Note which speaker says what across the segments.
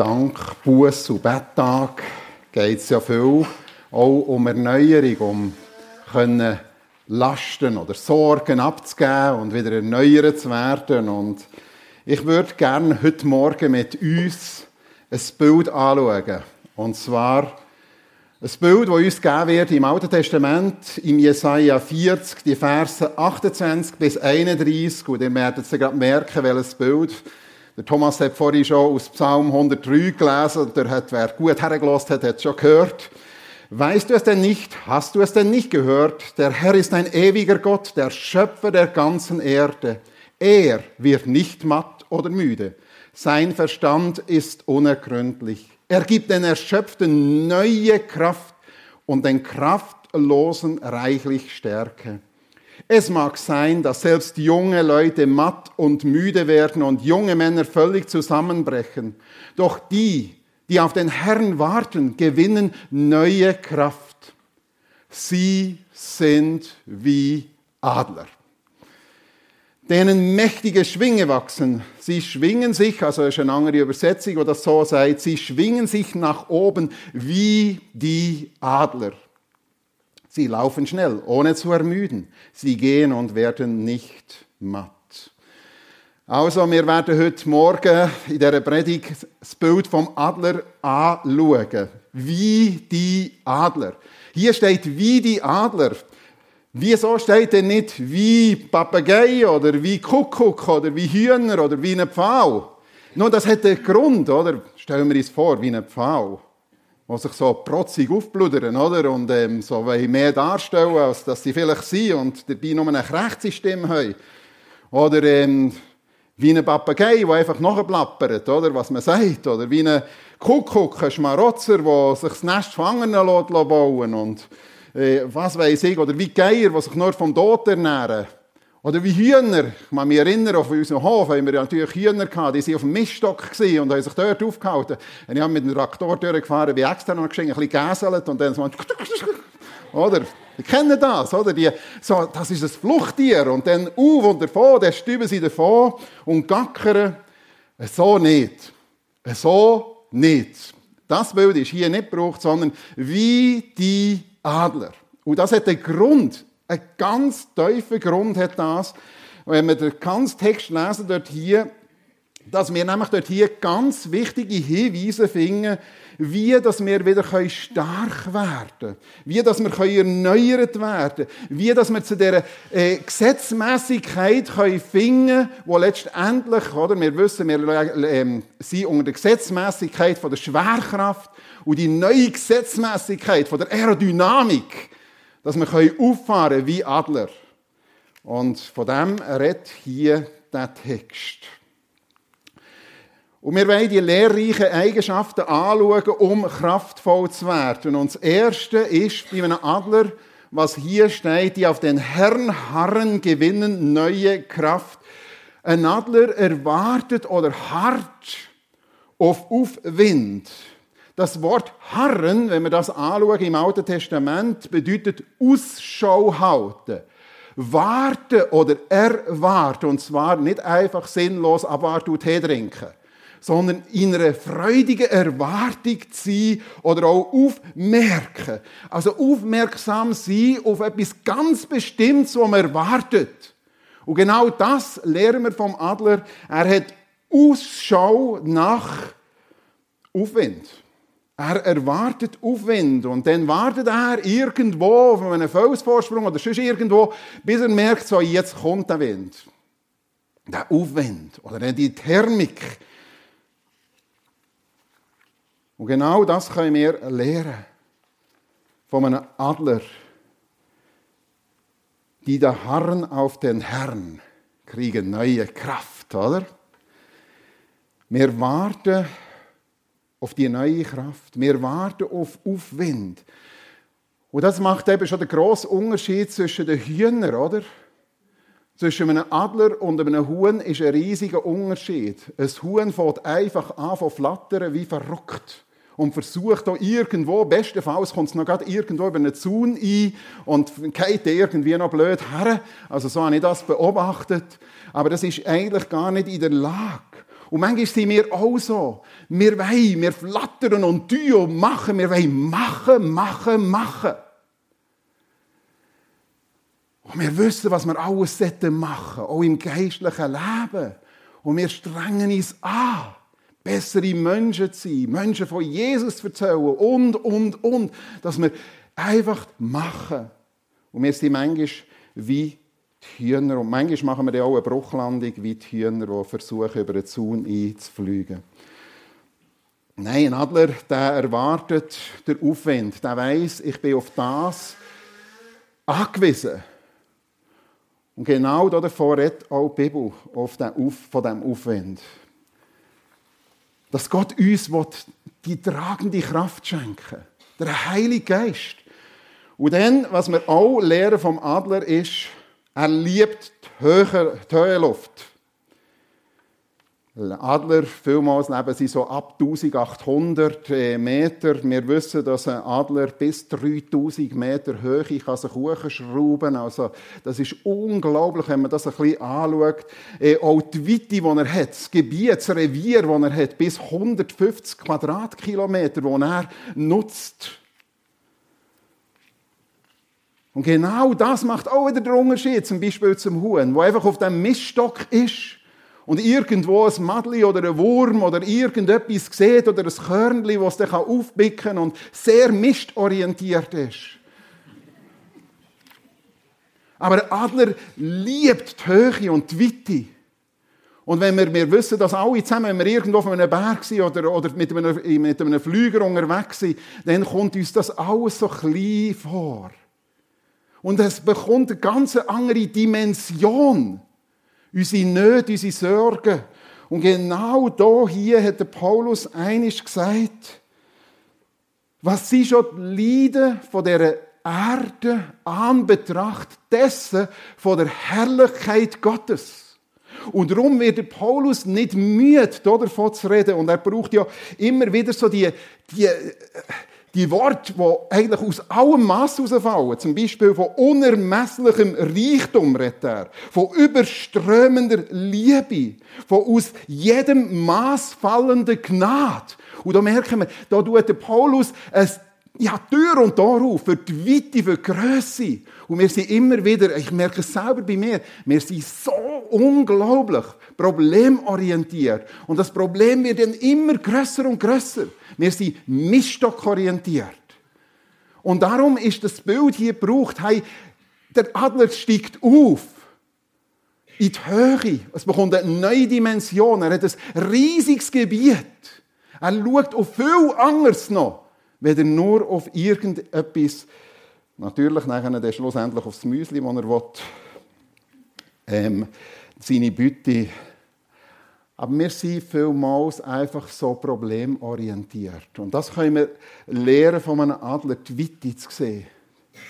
Speaker 1: dank Buß- und Betttag geht es ja viel auch um Erneuerung, um können Lasten oder Sorgen abzugeben und wieder erneuert zu werden. Und ich würde gerne heute Morgen mit uns ein Bild anschauen. Und zwar ein Bild, das uns gegeben wird im Alten Testament, im Jesaja 40, die Verse 28 bis 31. Und ihr werdet es gerade merken, welches Bild der Thomas hat vorhin schon aus Psalm 103 gelesen, der hat, wer gut hergelassen hat, hat es schon gehört. Weißt du es denn nicht? Hast du es denn nicht gehört? Der Herr ist ein ewiger Gott, der Schöpfer der ganzen Erde. Er wird nicht matt oder müde. Sein Verstand ist unergründlich. Er gibt den Erschöpften neue Kraft und den Kraftlosen reichlich Stärke. Es mag sein, dass selbst junge Leute matt und müde werden und junge Männer völlig zusammenbrechen. Doch die, die auf den Herrn warten, gewinnen neue Kraft. Sie sind wie Adler denen mächtige Schwinge wachsen. Sie schwingen sich, also ist eine andere Übersetzung, das so sagt, sie schwingen sich nach oben wie die Adler. Sie laufen schnell, ohne zu ermüden. Sie gehen und werden nicht matt. Also, wir werden heute Morgen in dieser Predigt das Bild vom Adler anschauen. Wie die Adler. Hier steht wie die Adler. Wieso steht denn nicht wie Papagei oder wie Kuckuck oder wie Hühner oder wie ein Pfau? Nun, das hat einen Grund, oder? Stellen wir uns vor, wie ein Pfau die sich so protzig aufbludern, oder? Und ähm, so mehr darstellen, als dass sie vielleicht sind und dabei nur eine rechte Stimme haben. Oder ähm, wie ein Papagei, der einfach nachplappert, oder? Was man sagt. Oder wie ein Kuckuck, ein Schmarotzer, der sich das Nest fangen lässt, bauen und äh, was weiß ich. Oder wie Geier, die sich nur vom Tod ernähren. Oder wie Hühner. Ich kann mich erinnern, auf unserem Hof haben wir natürlich Hühner gehabt, die waren auf dem Miststock und haben sich dort aufgehalten. Und ich habe mit dem Traktor durchgefahren, bin extra noch ein bisschen gäselt und dann so oder? Die kennen das, oder? Die, so, das ist ein Fluchttier. Und dann auf und davon, dann stüben sie davon und gackern. So nicht. So nicht. Das Bild ist hier nicht gebraucht, sondern wie die Adler. Und das hat einen Grund. Ein ganz tiefer Grund hat das. Wenn wir den ganzen Text lesen, dort hier, dass wir nämlich dort hier ganz wichtige Hinweise finden, wie dass wir wieder stark werden können, wie dass wir erneuert werden können, wie dass wir zu dieser äh, Gesetzmäßigkeit finden können, wo letztendlich, oder, wir wissen, wir äh, sind unter der Gesetzmäßigkeit der Schwerkraft und die neue Gesetzmäßigkeit der Aerodynamik, dass wir auffahren wie Adler. Und von dem redet hier der Text. Und wir wollen die lehrreichen Eigenschaften anschauen, um kraftvoll zu werden. Und das Erste ist bei einem Adler, was hier steht, die auf den Herrn harren, gewinnen neue Kraft. Ein Adler erwartet oder hart auf Aufwind. Das Wort harren, wenn wir das anschauen im Alten Testament, bedeutet Ausschau halten. Warten oder erwarten. Und zwar nicht einfach sinnlos abwarten und Tee trinken. Sondern in einer freudigen Erwartung zu sein oder auch aufmerken. Also aufmerksam sein auf etwas ganz Bestimmtes, was man erwartet. Und genau das lernen wir vom Adler. Er hat Ausschau nach Aufwind. Er erwartet Aufwind und dann wartet er irgendwo auf einem Felsvorsprung oder sonst irgendwo, bis er merkt, so jetzt kommt der Wind. Der Aufwind oder die Thermik. Und genau das können wir lernen von einem Adler. Die da harren auf den Herrn, kriegen neue Kraft, oder? Wir warten auf die neue Kraft. Wir warten auf Aufwind. Und das macht eben schon den grossen Unterschied zwischen den Hühnern, oder? Zwischen einem Adler und einem Huhn ist ein riesiger Unterschied. Ein Huhn fängt einfach an zu flattern wie verrückt und versucht auch irgendwo, bestenfalls kommt es noch gerade irgendwo über einen Zaun ein und geht irgendwie noch blöd her. Also so habe ich das beobachtet. Aber das ist eigentlich gar nicht in der Lage. Und manchmal sind wir auch so. Wir wollen, wir flattern und tun und machen. Wir wollen machen, machen, machen. Und wir wissen, was wir alles machen sollten, auch im geistlichen Leben. Und wir strengen uns an, bessere Menschen zu sein, Menschen von Jesus zu erzählen und, und, und, dass wir einfach machen. Und wir sind manchmal wie die Hühner. Und manchmal machen wir dann auch eine Bruchlandung wie die Hühner, die versuchen, über den Zaun einzufliegen. Nein, ein Adler, der erwartet den Aufwind. Der weiß, ich bin auf das angewiesen. Und genau davor redet auch die Bibel auf den auf, von diesem Aufwind. Dass Gott uns die tragende Kraft schenken will. Der Heilige Geist. Und dann, was wir auch lernen vom Adler ist, er liebt die Höhe, die Höhenluft. Adler, vielmals leben sie so ab 1800 äh, Meter. Wir wissen, dass ein Adler bis 3000 Meter Höhe kann sich hochschrauben Also, das ist unglaublich, wenn man das ein bisschen anschaut. Äh, auch die Weite, die er hat, das Gebiet, das Revier, das er hat, bis 150 Quadratkilometer, die er nutzt. Und genau das macht auch wieder den Unterschied, zum Beispiel zum Huhn, wo einfach auf dem Miststock ist und irgendwo ein Madli oder ein Wurm oder irgendetwas sieht oder ein Körnli, das dann aufpicken kann und sehr mistorientiert ist. Aber der Adler liebt die Höhe und die Weite. Und wenn wir, wir wissen das alle zusammen, wenn wir irgendwo auf einem Berg sind oder, oder mit, einem, mit einem Flüger unterwegs sind, dann kommt uns das alles so klein vor. Und es bekommt eine ganz andere Dimension. Unsere Nöte, unsere Sorgen. Und genau da hier hat der Paulus einisch gesagt, was sie schon die Leiden von der Erde anbetracht dessen von der Herrlichkeit Gottes. Und darum wird Paulus nicht müde, davon zu reden. Und er braucht ja immer wieder so die, die, die Worte, die eigentlich aus allem Mass herausfallen, zum Beispiel von unermesslichem Reichtum, redet er, von überströmender Liebe, von aus jedem Maß fallender Gnade. Und da merken wir, da tut der Paulus es ja, Tür und Tor auf für die Weite, für die Grösse. Und wir sind immer wieder, ich merke es selber bei mir, wir sind so unglaublich problemorientiert. Und das Problem wird dann immer grösser und grösser. Wir sind miststockorientiert. Und darum ist das Bild hier gebraucht, hey, der Adler steigt auf in die Höhe. Es bekommt eine neue Dimension. Er hat ein riesiges Gebiet. Er schaut auf viel anderes noch, weder nur auf irgendetwas. Natürlich nachher dann schlussendlich aufs Müsli, das er will. Ähm, seine Bütte aber wir sind vielmals einfach so problemorientiert. Und das können wir lernen von einem Adler, die Weite zu sehen.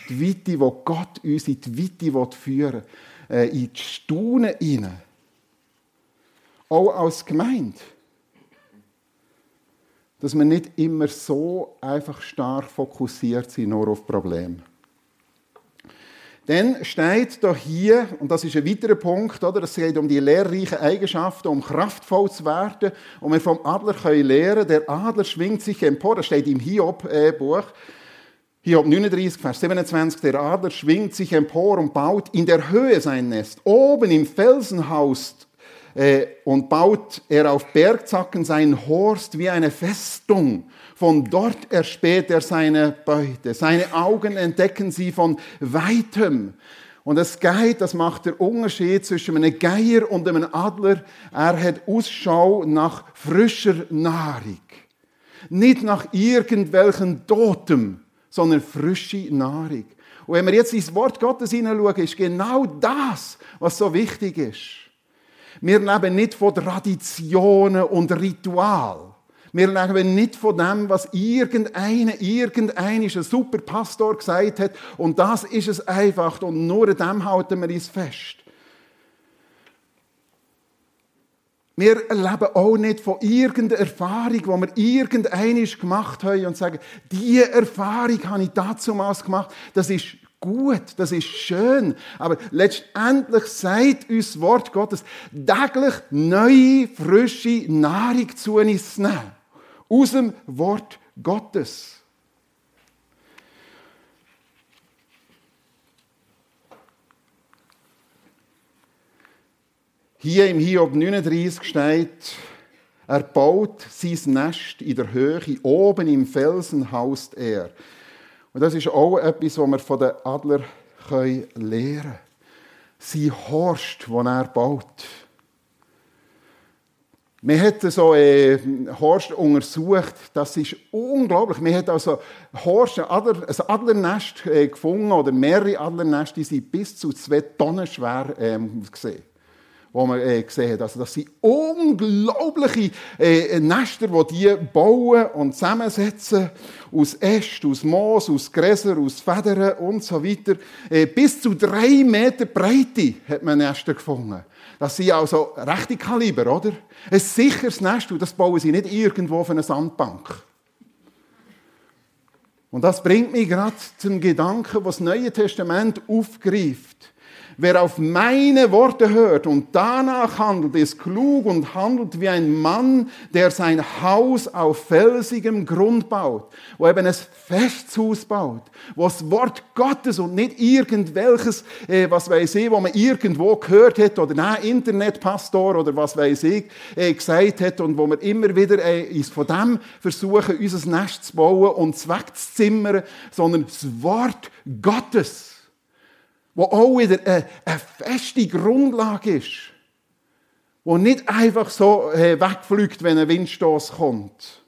Speaker 1: Die Weite, wo Gott uns in die Weite führen will, äh, in die Staunen hinein. Auch als Gemeinde. Dass wir nicht immer so einfach stark fokussiert sind, nur auf Probleme. Dann steht da hier, und das ist ein weiterer Punkt, oder? es geht um die lehrreichen Eigenschaften, um kraftvoll zu werden. Und wir vom Adler können lernen, der Adler schwingt sich empor. Das steht im Hiob-Buch. Hiob 39, Vers 27. Der Adler schwingt sich empor und baut in der Höhe sein Nest. Oben im Felsenhaus äh, und baut er auf Bergzacken seinen Horst wie eine Festung. Von dort erspäht er seine Beute. Seine Augen entdecken sie von weitem. Und es geht, das macht der Unterschied zwischen einem Geier und einem Adler. Er hat Ausschau nach frischer Nahrung. Nicht nach irgendwelchen Totem, sondern frische Nahrung. Und wenn wir jetzt ins Wort Gottes hineinschauen, ist genau das, was so wichtig ist. Wir leben nicht von Traditionen und Ritualen. Wir leben nicht von dem, was irgendein ein super Pastor gesagt hat. Und das ist es einfach. Und nur an dem halten wir uns fest. Wir leben auch nicht von irgendeiner Erfahrung, die wir irgendeine gemacht haben und sagen, diese Erfahrung habe ich damals gemacht. Das ist gut, das ist schön. Aber letztendlich sagt uns das Wort Gottes, täglich neue, frische Nahrung zu uns nehmen. Aus dem Wort Gottes. Hier im Hiob 39 steht, er baut sein Nest in der Höhe, oben im Felsen haust er. Und das ist auch etwas, was wir von den Adler lernen können. Sie horst, wo er baut. Wir haben so äh, Horst untersucht, das ist unglaublich. Wir haben also Horst, ein, Adler, ein Adlernest äh, gefunden, oder mehrere Adlernester, die sind bis zu zwei Tonnen schwer äh, gesehen wo man äh, gesehen hat. Also das sind unglaubliche äh, Nester, die die bauen und zusammensetzen aus Ästen, aus Moos, aus Gräser, aus Federn und so weiter. Äh, bis zu drei Meter Breite hat man Nester gefunden. Das sind also rechte Kaliber, oder? Ein sicheres Nest, und das bauen sie nicht irgendwo auf einer Sandbank. Und das bringt mich gerade zum Gedanken, was das Neue Testament aufgreift. Wer auf meine Worte hört und danach handelt, ist klug und handelt wie ein Mann, der sein Haus auf felsigem Grund baut, wo eben ein festes Haus baut, wo das Wort Gottes und nicht irgendwelches, äh, was weiß ich, wo man irgendwo gehört hat oder ein Internetpastor oder was weiß ich, äh, gesagt hat und wo wir immer wieder äh, von dem versuchen, unser Nest zu bauen und zu wegzuzimmern, sondern das Wort Gottes wo auch wieder eine, eine feste Grundlage ist, wo nicht einfach so äh, wegfliegt, wenn ein Windstoß kommt.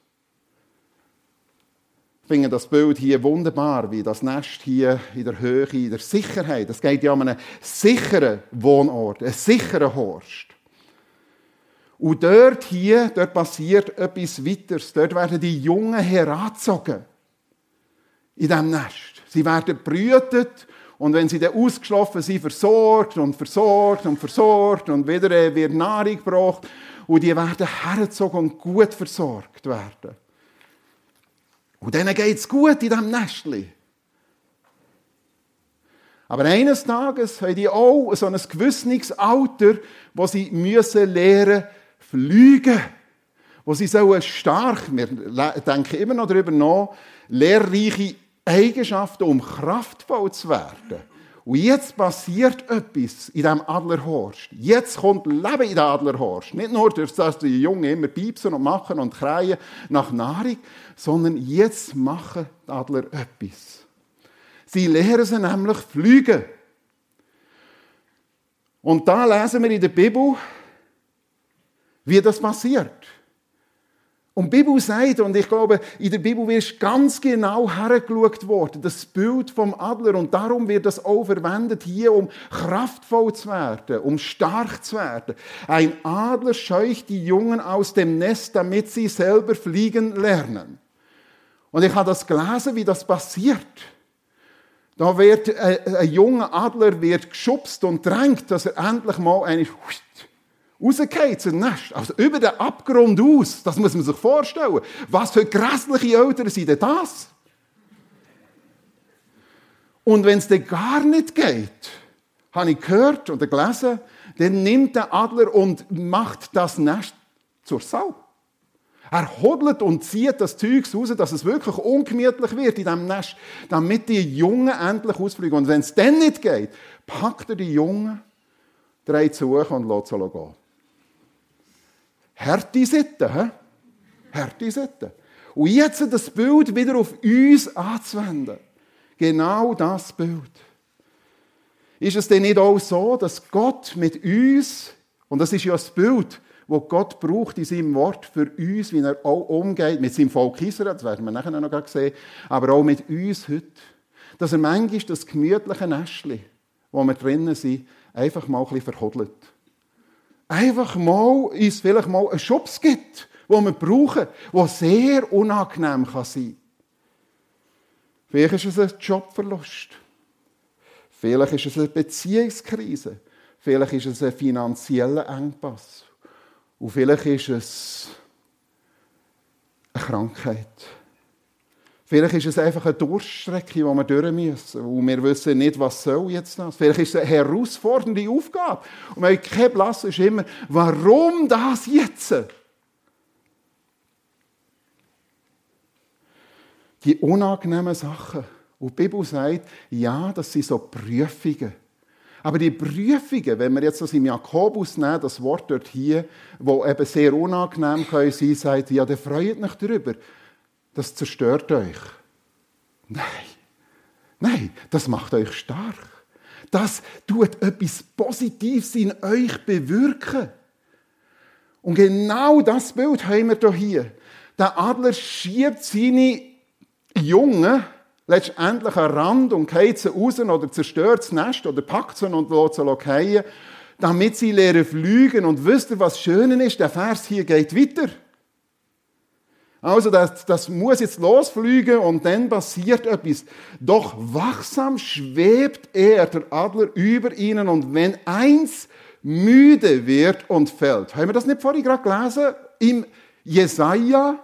Speaker 1: Ich finde das Bild hier wunderbar, wie das Nest hier in der Höhe, in der Sicherheit. Es geht ja um einen sicheren Wohnort, einen sicheren Horst. Und dort hier, dort passiert etwas weiteres. Dort werden die Jungen herangezogen. In diesem Nest. Sie werden brütet und wenn sie dann ausgeschlafen sind, versorgt und versorgt und versorgt und wieder äh, wird Nahrung gebracht und die werden hergezogen und gut versorgt werden. Und denen geht es gut in diesem Nestli. Aber eines Tages haben die auch so ein gewisses Alter, wo sie müssen lernen fliegen. Wo sie so stark, wir denken immer noch darüber nach, lehrreiche Eigenschaften, um kraftvoll zu werden. Und jetzt passiert etwas in diesem Adlerhorst. Jetzt kommt Leben in den Adlerhorst. Nicht nur durch das, die Jungen immer piepsen und machen und kreien nach Nahrung, sondern jetzt machen die Adler etwas. Sie lernen sie nämlich fliegen. Und da lesen wir in der Bibel, wie das passiert. Und die Bibel sagt, und ich glaube, in der Bibel wird ganz genau hergeschaut worden, das Bild vom Adler, und darum wird das auch verwendet hier, um kraftvoll zu werden, um stark zu werden. Ein Adler scheucht die Jungen aus dem Nest, damit sie selber fliegen lernen. Und ich habe das gelesen, wie das passiert. Da wird ein, äh, ein junger Adler wird geschubst und drängt, dass er endlich mal eine rausgeht zum Nest. Also über den Abgrund aus. Das muss man sich vorstellen. Was für grässliche Eltern sind denn das? Und wenn es dann gar nicht geht, habe ich gehört oder gelesen, dann nimmt der Adler und macht das Nest zur Sau. Er hodelt und zieht das Zeug raus, dass es wirklich ungemütlich wird in diesem Nest, damit die Jungen endlich ausfliegen. Und wenn es dann nicht geht, packt er die Jungen, dreht zu und lässt sie gehen. Harte Sitten, hä? Harte Sitten. Und jetzt das Bild wieder auf uns anzuwenden. Genau das Bild. Ist es denn nicht auch so, dass Gott mit uns, und das ist ja das Bild, wo Gott braucht in seinem Wort für uns, wie er auch umgeht mit seinem Volk Israel, das werden wir nachher noch sehen, aber auch mit uns heute, dass er manchmal das gemütliche Nestchen, wo wir drinnen sind, einfach mal ein bisschen verhodelt einfach mal uns vielleicht mal einen Schubs gibt, wo wir brauchen, der sehr unangenehm kann sein Vielleicht ist es ein Jobverlust. Vielleicht ist es eine Beziehungskrise. Vielleicht ist es ein finanzieller Engpass. Und vielleicht ist es eine Krankheit. Vielleicht ist es einfach eine Durststrecke, die wir durch müssen. Und wir wissen nicht, was soll jetzt das. Vielleicht ist es eine herausfordernde Aufgabe. Und wir haben keine Blasse ist immer, warum das jetzt? Die unangenehmen Sachen. Und die Bibel sagt, ja, das sind so Prüfungen. Aber die Prüfungen, wenn wir jetzt das im Jakobus nehmen, das Wort dort hier, wo eben sehr unangenehm können sein, sagt, ja, der freut mich darüber. Das zerstört euch. Nein. Nein, das macht euch stark. Das tut etwas Positives in euch bewirken. Und genau das Bild haben wir hier. Der Adler schiebt seine Jungen letztendlich an Rand und geht sie raus oder zerstört das Nest oder packt sie und lässt sie fallen, damit sie lernen fliegen. Und wisst ihr, was schön ist? Der Vers hier geht weiter. Also das, das muss jetzt losfliegen und dann passiert etwas. Doch wachsam schwebt er, der Adler, über ihnen und wenn eins müde wird und fällt. Haben wir das nicht vorhin gerade gelesen? Im Jesaja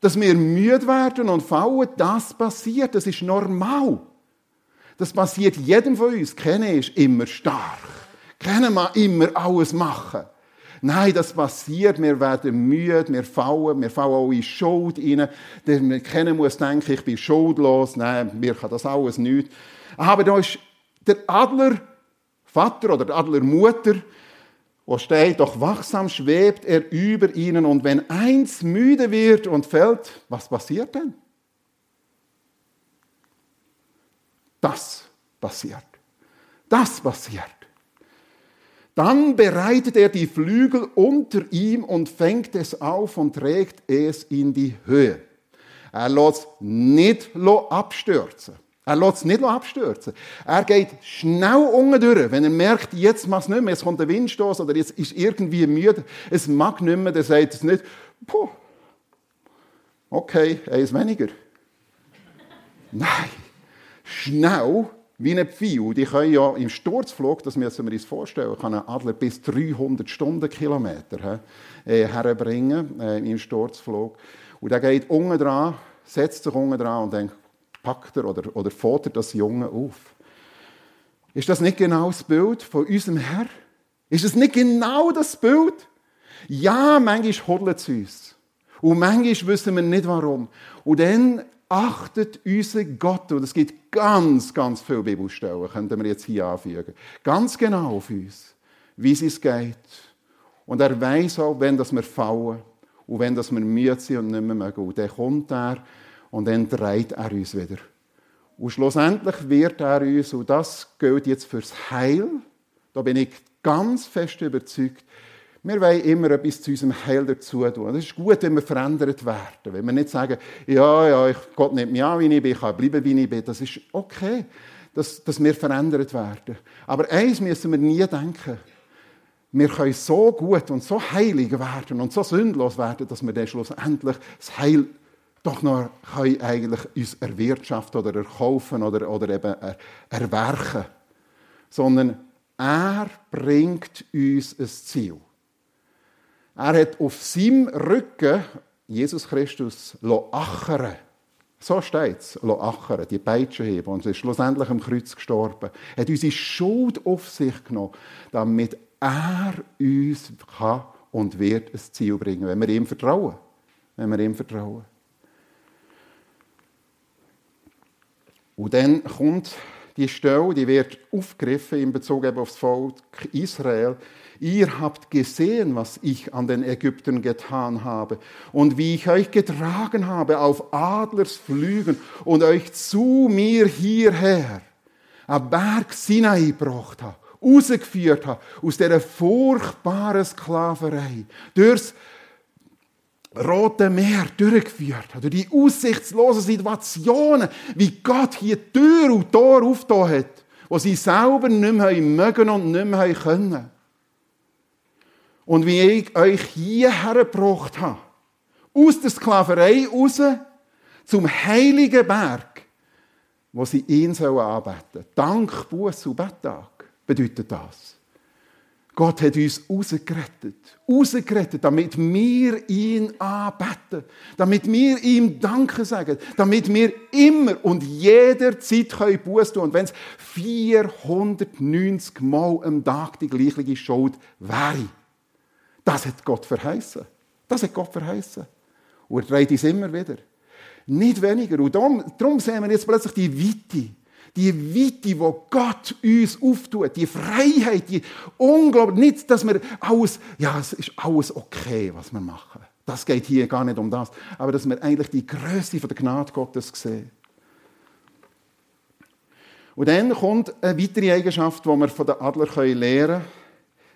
Speaker 1: dass wir müde werden und fallen, das passiert, das ist normal. Das passiert jedem von uns. Keiner ist immer stark. Keiner mag immer alles machen. Nein, das passiert. Wir werden müde, wir fallen, wir fallen auch in Schuld rein. Keiner muss denken, ich bin schuldlos. Nein, mir kann das alles nicht. Aber da ist der Adler Vater oder der Adler Mutter, wo steht, doch wachsam schwebt er über ihnen und wenn eins müde wird und fällt, was passiert denn? Das passiert. Das passiert. Dann bereitet er die Flügel unter ihm und fängt es auf und trägt es in die Höhe. Er lässt nicht abstürzen. Er lässt es nicht abstürzen. Er geht schnell unten durch. Wenn er merkt, jetzt macht es nicht mehr, jetzt kommt der Windstoß oder jetzt ist irgendwie müde, es mag nicht mehr, dann sagt es nicht, puh, okay, eins weniger. Nein, schnell wie ein Pfeil. Die können ja im Sturzflug, das müssen wir uns vorstellen, kann ein Adler bis 300 Stundenkilometer äh, herbringen äh, im Sturzflug. Und er geht unten dran, setzt sich unten dran und denkt, packt er oder, oder fordert das Junge auf. Ist das nicht genau das Bild von unserem Herr? Ist es nicht genau das Bild? Ja, manchmal hodelt es uns. Und manchmal wissen wir nicht warum. Und dann achtet unser Gott, und es gibt ganz, ganz viele Bibelstellen, könnten wir jetzt hier anfügen, ganz genau auf uns, wie es geht. Und er weiß auch, wenn das wir fallen und wenn das wir müde sind und nicht mehr mögen. Und dann kommt er und dann dreht er uns wieder. Und schlussendlich wird er uns, und das gilt jetzt fürs Heil, da bin ich ganz fest überzeugt, wir wollen immer etwas zu unserem Heil dazu tun. Es ist gut, wenn wir verändert werden. Wenn wir nicht sagen, ja, ja, ich, Gott nimmt mich an, wie ich bin, ich kann bleiben, wie ich bin. Das ist okay, dass, dass wir verändert werden. Aber eins müssen wir nie denken. Wir können so gut und so heilig werden und so sündlos werden, dass wir dann schlussendlich das Heil doch noch können eigentlich uns erwirtschaften oder erkaufen oder, oder eben er, erwerken. Sondern er bringt uns ein Ziel. Er hat auf seinem Rücken Jesus Christus achern so steht es, achern, die Peitsche heben und ist schlussendlich am Kreuz gestorben. Er hat unsere Schuld auf sich genommen, damit er uns kann und wird ein Ziel bringen, wenn wir ihm vertrauen. Wenn wir ihm vertrauen. Und dann kommt die Stelle, die wird aufgegriffen in Bezug auf das Volk Israel. Ihr habt gesehen, was ich an den Ägyptern getan habe und wie ich euch getragen habe auf Adlersflügen und euch zu mir hierher am Berg Sinai gebracht habe, rausgeführt habe aus dieser furchtbaren Sklaverei, durchs Rote Meer durchgeführt hat, durch die aussichtslosen Situationen, wie Gott hier Tür und Tor aufgetan hat, wo sie selber nicht mehr mögen und nicht mehr können. Und wie ich euch hierher gebracht habe, aus der Sklaverei raus, zum heiligen Berg, wo sie ihn anbeten sollen. Dank, Buß und Betttag bedeutet das. Gott hat uns rausgerettet. Rausgerettet, damit wir ihn anbeten. Damit wir ihm Danke sagen. Damit wir immer und jederzeit können Buß tun. Und wenn es 490 Mal am Tag die gleiche Schuld wäre. Das hat Gott verheißen. Das hat Gott verheißen. Und er dreht uns immer wieder. Nicht weniger. Und darum, darum sehen wir jetzt plötzlich die Weite die Weite, die Gott uns auftut, die Freiheit, die unglaublich, nicht, dass wir alles, ja, es ist alles okay, was wir machen. Das geht hier gar nicht um das. Aber dass wir eigentlich die Größe der Gnade Gottes sehen. Und dann kommt eine weitere Eigenschaft, die wir von den Adler lernen können.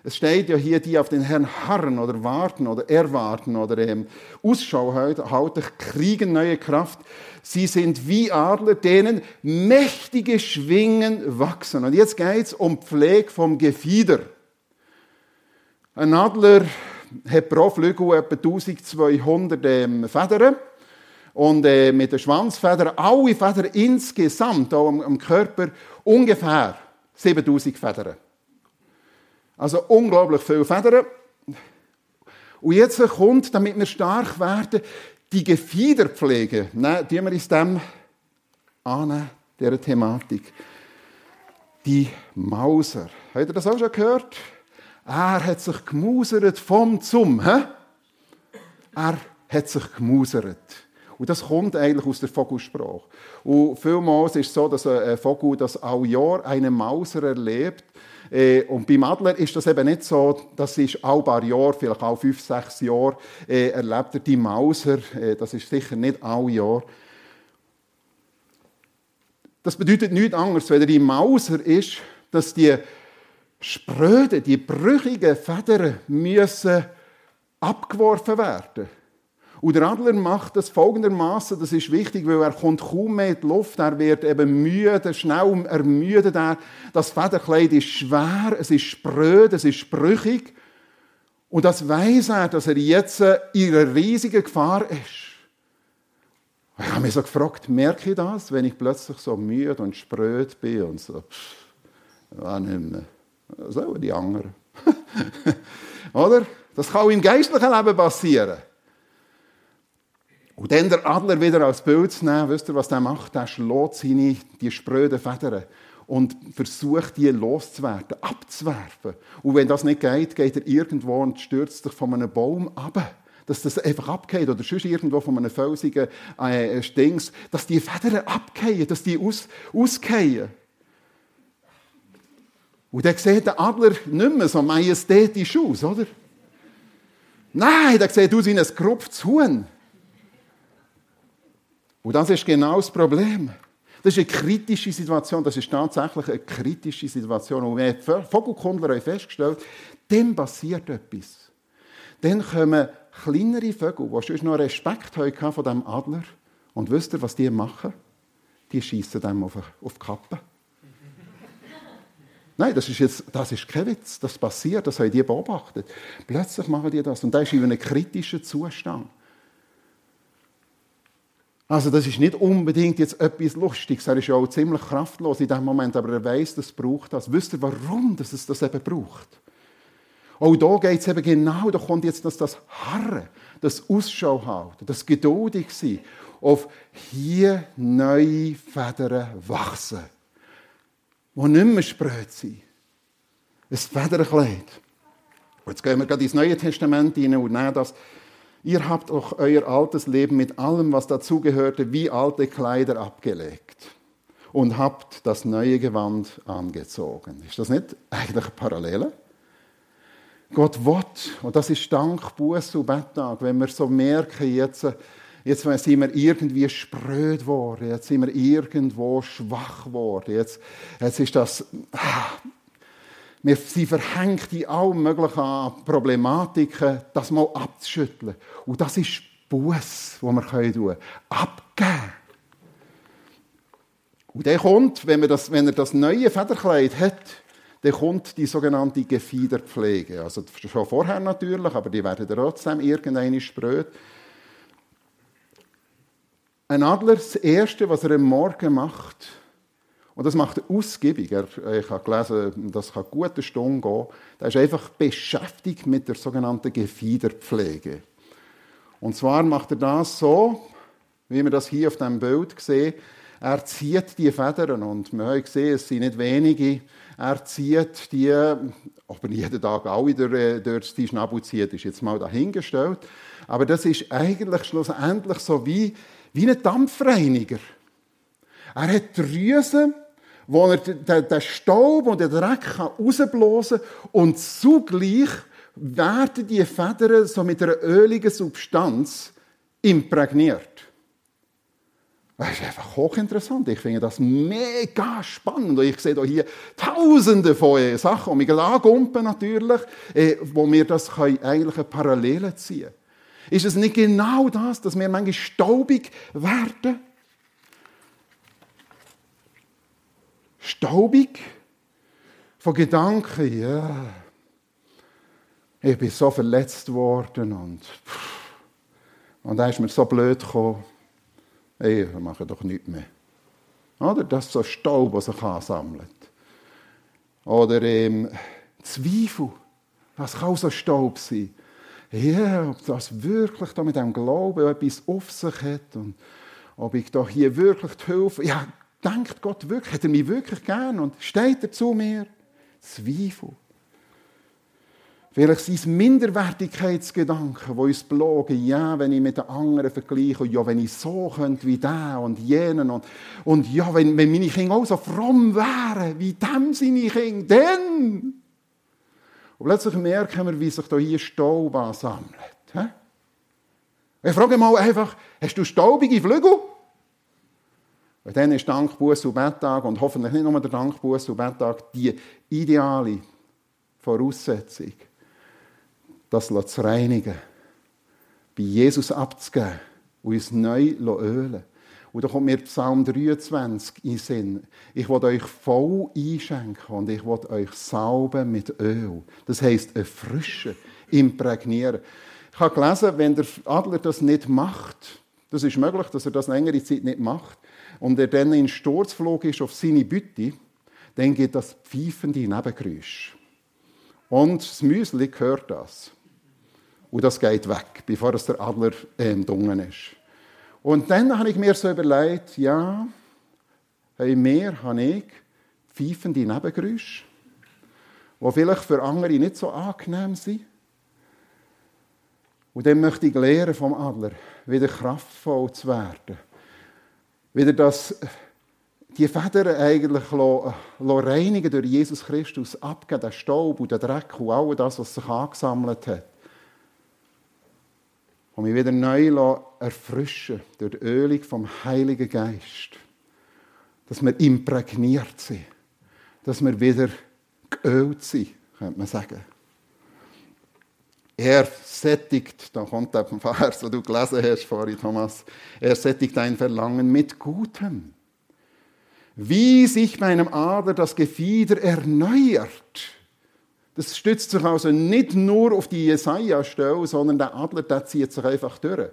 Speaker 1: Es steht ja hier, die auf den Herrn harren oder warten oder erwarten oder ähm, Ausschau halten, kriegen neue Kraft. Sie sind wie Adler, denen mächtige Schwingen wachsen. Und jetzt geht es um Pflege vom Gefieder. Ein Adler hat pro Flügel etwa 1200 ähm, Federn. Und äh, mit den Schwanzfedern, alle Federn insgesamt auch am, am Körper, ungefähr 7000 Federn. Also unglaublich viele Federn. Und jetzt kommt, damit wir stark werden, die Gefiederpflege. Die wir uns dem annehmen, dieser Thematik. Die Mauser. Habt ihr das auch schon gehört? Er hat sich gemusert vom zum. He? Er hat sich gemusert. Und das kommt eigentlich aus der Vogelsprache. Und vielmals ist es so, dass ein Vogel das all Jahr eine Mauser erlebt. Äh, und beim Adler ist das eben nicht so, das ist all paar Jahre, vielleicht auch fünf, sechs Jahre, äh, erlebt er die Mauser. Äh, das ist sicher nicht all Jahr. Das bedeutet nichts anderes, wenn er die Mauser ist, dass die spröden, die brüchigen Federn müssen abgeworfen werden und der Adler macht das folgendermaßen, das ist wichtig, weil er kommt kaum mehr in die Luft, er wird eben müde, schnell ermüdet er. Das Federkleid ist schwer, es ist spröd, es ist brüchig. Und das weiß er, dass er jetzt in einer riesigen Gefahr ist. Ich habe mich so gefragt, merke ich das, wenn ich plötzlich so müde und spröd bin und so, ja, nicht mehr. So die anderen. Oder? Das kann auch im geistlichen Leben passieren. Und dann der Adler wieder als Bild zu nehmen, wisst ihr, was der macht? Der schlägt seine, die spröden Federn und versucht, die loszuwerden, abzuwerfen. Und wenn das nicht geht, geht er irgendwo und stürzt sich von einem Baum ab. Dass das einfach abgeht oder sonst irgendwo von einem felsigen äh, Dings, dass die Federn abgehen, dass die aus, ausgehen. Und dann sieht der Adler nicht mehr so majestätisch aus, oder? Nein, der sieht aus wie ein gerupftes Huhn. Und das ist genau das Problem. Das ist eine kritische Situation. Das ist tatsächlich eine kritische Situation. Und wenn Vogelkundler haben festgestellt, dann passiert etwas. Dann kommen kleinere Vögel, die schon noch Respekt hatten von diesem Adler. Und wisst ihr, was die machen? Die schießen dem auf, auf die Kappe. Nein, das ist, jetzt, das ist kein Witz. Das passiert, das haben die beobachtet. Plötzlich machen die das. Und das ist in einem kritischen Zustand. Also das ist nicht unbedingt jetzt etwas Lustiges. Er ist ja auch ziemlich kraftlos in dem Moment, aber er weiß, das braucht das. Wisst ihr, warum dass es das eben braucht? Auch da geht es eben genau, da kommt jetzt das, das Harren, das Ausschau halten, das geduldig sein, auf hier neue Federn wachsen, die nicht mehr spröd sind. Ein Federkleid. Jetzt gehen wir gerade ins Neue Testament hinein und nehmen das Ihr habt auch euer altes Leben mit allem, was dazugehörte, wie alte Kleider abgelegt und habt das neue Gewand angezogen. Ist das nicht eigentlich eine Parallele? Gott will, und das ist Dank, Buß und Betttag, wenn wir so merken, jetzt, jetzt sind wir irgendwie spröd geworden, jetzt sind wir irgendwo schwach geworden, jetzt, jetzt ist das, ah, wir sind verhängt in allen möglichen Problematiken, das mal abzuschütteln. Und das ist Buß, wo wir tun können. Abgeben. Und der kommt, wenn, das, wenn er das neue Federkleid hat, dann kommt die sogenannte Gefiederpflege. Also schon vorher natürlich, aber die werden trotzdem irgendeine spröd. Ein Adler, das Erste, was er am Morgen macht, Und das macht er ausgiebig. Er, ich habe gelesen, das kann eine gute Stunde gehen. Er ist einfach beschäftigt mit der sogenannten Gefiederpflege. Und zwar macht er das so, wie wir das hier auf dem Bild sehen. Er zieht die Federn und wir haben gesehen, es sind nicht wenige. Er zieht die, ob er jeden Tag auch wieder äh, durch die Schnabel zieht, ist jetzt mal dahingestellt. Aber das ist eigentlich schlussendlich so wie, wie ein Dampfreiniger. Er hat Drüsen, wo er den Staub und den Dreck rausblasen kann und zugleich werden die Federn so mit einer öligen Substanz imprägniert. Das ist einfach hochinteressant. Ich finde das mega spannend. Und ich sehe hier tausende von Sachen, die mich angumpen natürlich, äh, wo wir das eigentlich eine Parallele ziehen können. Ist es nicht genau das, dass wir manchmal staubig werden? Staubig von Gedanken, ja, ich bin so verletzt worden und, und da ist mir so blöd gekommen. Ey, wir machen doch nichts mehr. Oder? Das ist so Staub, der sich ansammelt. Oder ähm, Zweifel. Was kann so Staub sein? Ja, ob das wirklich da mit dem Glauben etwas auf sich hat und ob ich da hier wirklich die Hilfe. Ja, denkt Gott wirklich, hat er mich wirklich gern und steht er zu mir? Zweifel. Vielleicht sind es Minderwertigkeitsgedanken, die uns belogen. Ja, wenn ich mit den anderen vergleiche, ja, wenn ich so könnte wie der und jenen und, und ja, wenn, wenn meine Kinder auch so fromm wären, wie dem seine Kinder, dann. Und plötzlich merken wir, wie sich da hier Staub ansammelt. Ich frage mal einfach, hast du staubige Flügel? Und dann ist Dank, Buß und Betttag und hoffentlich nicht nur der Dank, Buß und Betttag die ideale Voraussetzung das zu reinigen, bei Jesus abzugeben und uns neu ölen Und da kommt mir Psalm 23 in Sinn. Ich will euch voll einschenken und ich will euch sauben mit Öl. Das heisst, erfrischen, imprägnieren. Ich habe gelesen, wenn der Adler das nicht macht, das ist möglich, dass er das längere Zeit nicht macht, und er dann in Sturzflug ist auf seine Bütte, dann geht das pfeifende Nebengeräusch. Und das Müsli hört das. Und das geht weg, bevor es der Adler ähm, dungen ist. Und dann habe ich mir so überlegt, ja, hey, mehr habe ich pfeifende Nebengeräusche, die vielleicht für andere nicht so angenehm sind. Und dann möchte ich lernen vom Adler, wieder kraftvoll zu werden. Wieder das, die Federn eigentlich reinigen durch Jesus Christus, abgeben, den Staub und den Dreck und all das, was sich angesammelt hat und mich wieder neu erfrischen durch die Ölung vom Heiligen Geist. Dass wir imprägniert sind. Dass wir wieder geölt sind, könnte man sagen. Er sättigt, da kommt der Vers, den du gelesen hast vorhin, Thomas, er sättigt dein Verlangen mit Gutem. Wie sich meinem Ader das Gefieder erneuert. Das stützt sich also nicht nur auf die Jesaja-Stelle, sondern der Adler der zieht sich einfach durch.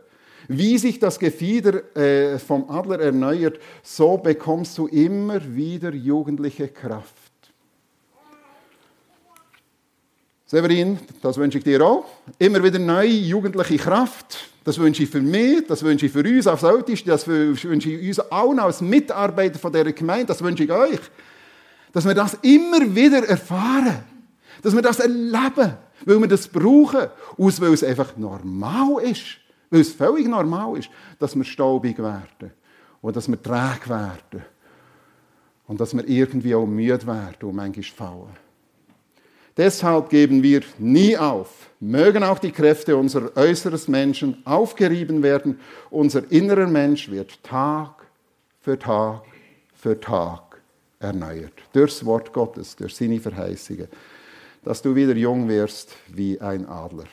Speaker 1: Wie sich das Gefieder äh, vom Adler erneuert, so bekommst du immer wieder jugendliche Kraft. Severin, das wünsche ich dir auch. Immer wieder neue jugendliche Kraft. Das wünsche ich für mich, das wünsche ich für uns als Älteste, das wünsche ich uns allen als Mitarbeiter von dieser Gemeinde, das wünsche ich euch. Dass wir das immer wieder erfahren. Dass wir das erleben, weil wir das brauchen, aus weil es einfach normal ist, weil es völlig normal ist, dass wir staubig werden und dass wir träge werden und dass wir irgendwie auch müde werden und manchmal fallen. Deshalb geben wir nie auf. Mögen auch die Kräfte unserer äußeren Menschen aufgerieben werden. Unser innerer Mensch wird Tag für Tag für Tag erneuert. Durchs Wort Gottes, durch seine Verheißungen dass du wieder jung wirst wie ein Adler.